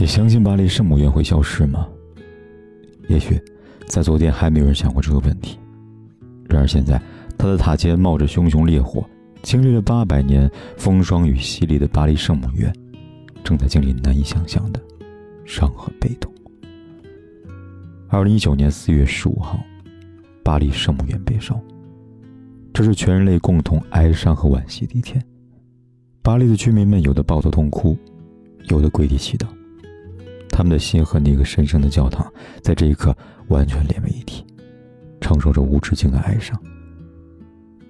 你相信巴黎圣母院会消失吗？也许，在昨天还没有人想过这个问题。然而现在，它的塔尖冒着熊熊烈火，经历了八百年风霜与洗礼的巴黎圣母院，正在经历难以想象的伤和悲痛。二零一九年四月十五号，巴黎圣母院被烧。这是全人类共同哀伤和惋惜的一天。巴黎的居民们有的抱头痛哭，有的跪地祈祷，他们的心和那个神圣的教堂在这一刻完全连为一体，承受着无止境的哀伤。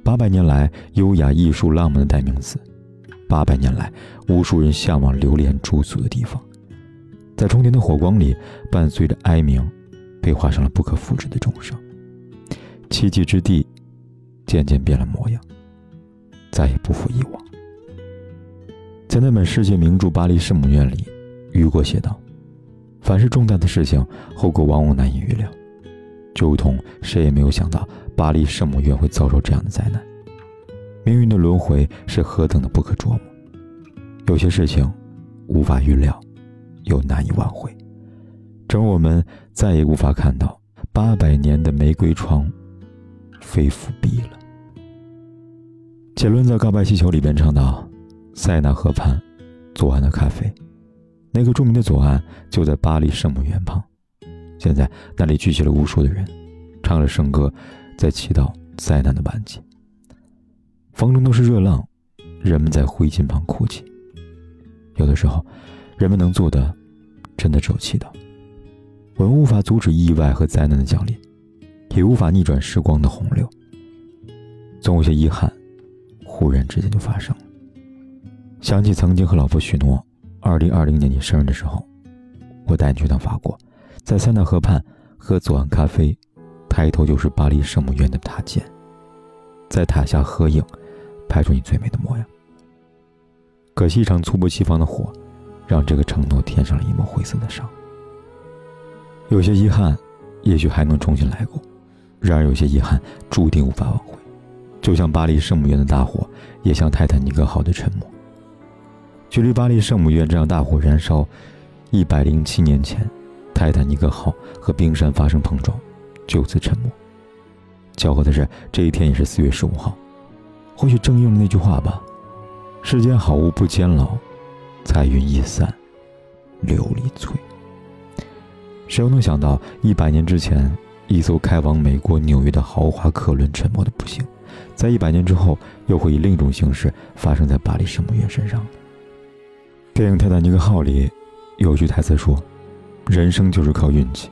八百年来，优雅、艺术、浪漫的代名词；八百年来，无数人向往、留恋、驻足的地方，在冲天的火光里，伴随着哀鸣。被画上了不可复制的钟声，奇迹之地渐渐变了模样，再也不复以往。在那本世界名著《巴黎圣母院》里，雨果写道：“凡是重大的事情，后果往往难以预料，就如同谁也没有想到巴黎圣母院会遭受这样的灾难。命运的轮回是何等的不可捉摸，有些事情无法预料，又难以挽回。”正如我们再也无法看到八百年的玫瑰窗非复闭了。杰伦在《告白气球》里边唱到：“塞纳河畔，左岸的咖啡，那个著名的左岸就在巴黎圣母院旁。现在那里聚集了无数的人，唱着圣歌，在祈祷灾难的完结。风中都是热浪，人们在灰烬旁哭泣。有的时候，人们能做的，真的只有祈祷。”我们无法阻止意外和灾难的降临，也无法逆转时光的洪流。总有些遗憾，忽然之间就发生了。想起曾经和老婆许诺，二零二零年你生日的时候，我带你去趟法国，在塞纳河畔喝左岸咖啡，抬头就是巴黎圣母院的塔尖，在塔下合影，拍出你最美的模样。可惜一场猝不及防的火，让这个承诺添上了一抹灰色的伤。有些遗憾，也许还能重新来过；然而有些遗憾，注定无法挽回。就像巴黎圣母院的大火，也像泰坦尼克号的沉没。距离巴黎圣母院这样大火燃烧一百零七年前，泰坦尼克号和冰山发生碰撞，就此沉没。巧合的是，这一天也是四月十五号。或许正应了那句话吧：“世间好物不坚牢，彩云易散琉璃脆。”谁又能想到，一百年之前，一艘开往美国纽约的豪华客轮沉没的不幸，在一百年之后，又会以另一种形式发生在巴黎圣母院身上呢电影《泰坦尼克号》里有句台词说：“人生就是靠运气。”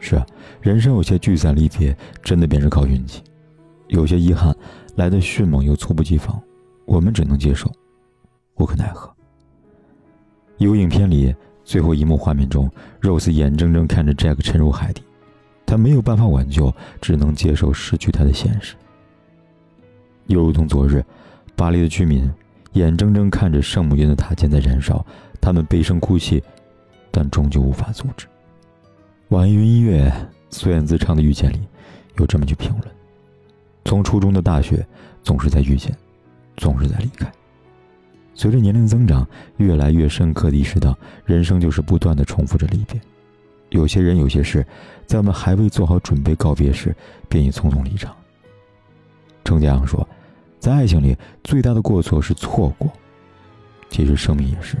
是啊，人生有些聚散离别，真的便是靠运气。有些遗憾来的迅猛又猝不及防，我们只能接受，无可奈何。有影片里。最后一幕画面中，Rose 眼睁睁看着 Jack 沉入海底，他没有办法挽救，只能接受失去他的现实。又如同昨日，巴黎的居民眼睁睁看着圣母院的塔尖在燃烧，他们悲声哭泣，但终究无法阻止。网易云音乐自演自唱的《遇见》里，有这么句评论：从初中的大学，总是在遇见，总是在离开。随着年龄增长，越来越深刻地意识到，人生就是不断的重复着离别。有些人，有些事，在我们还未做好准备告别时，便已匆匆离场。程家阳说，在爱情里，最大的过错是错过。其实，生命也是，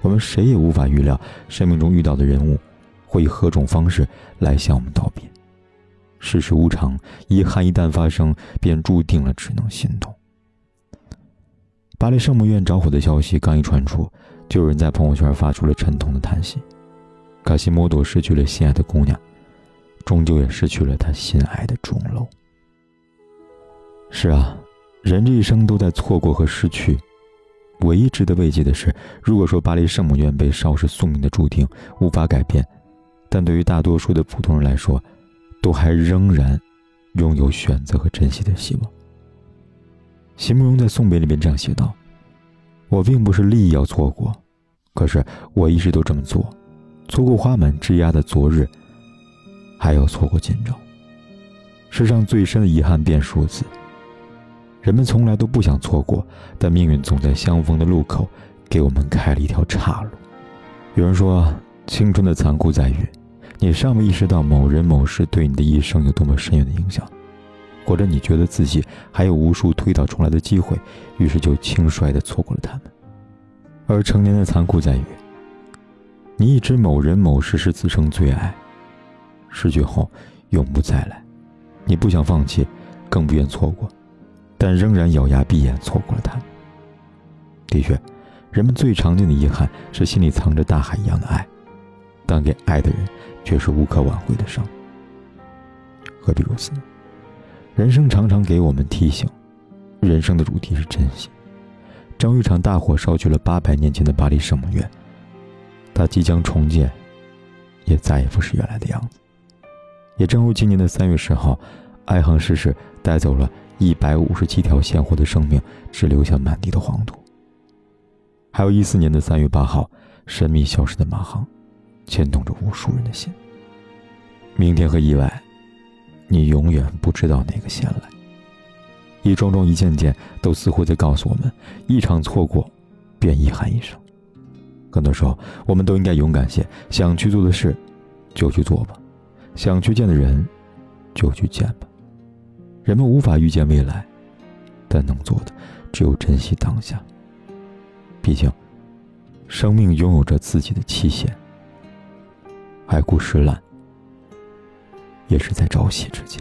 我们谁也无法预料，生命中遇到的人物，会以何种方式来向我们道别。世事无常，遗憾一旦发生，便注定了只能心痛。巴黎圣母院着火的消息刚一传出，就有人在朋友圈发出了沉痛的叹息。卡西莫多失去了心爱的姑娘，终究也失去了他心爱的钟楼。是啊，人这一生都在错过和失去。唯一值得慰藉的是，如果说巴黎圣母院被烧是宿命的注定，无法改变，但对于大多数的普通人来说，都还仍然拥有选择和珍惜的希望。席慕容在送别里面这样写道：“我并不是利益要错过，可是我一直都这么做，错过花满枝桠的昨日，还要错过今朝。世上最深的遗憾便是如此。人们从来都不想错过，但命运总在相逢的路口，给我们开了一条岔路。有人说，青春的残酷在于，你尚未意识到某人某事对你的一生有多么深远的影响，或者你觉得自己还有无数推倒重来的机会，于是就轻率地错过了他们。而成年的残酷在于，你已知某人某事是此生最爱，失去后永不再来，你不想放弃，更不愿错过，但仍然咬牙闭眼错过了他。的确，人们最常见的遗憾是心里藏着大海一样的爱，但给爱的人却是无可挽回的伤。何必如此呢？人生常常给我们提醒，人生的主题是珍惜。正如一场大火烧去了八百年前的巴黎圣母院，它即将重建，也再也不是原来的样子。也正如今年的三月十号，爱恨逝世带走了一百五十七条鲜活的生命，只留下满地的黄土。还有一四年的三月八号，神秘消失的马航，牵动着无数人的心。明天和意外，你永远不知道哪个先来。一桩桩、一件件，都似乎在告诉我们：一场错过，便遗憾一生。很多时候，我们都应该勇敢些，想去做的事，就去做吧；想去见的人，就去见吧。人们无法预见未来，但能做的只有珍惜当下。毕竟，生命拥有着自己的期限，海枯石烂，也是在朝夕之间。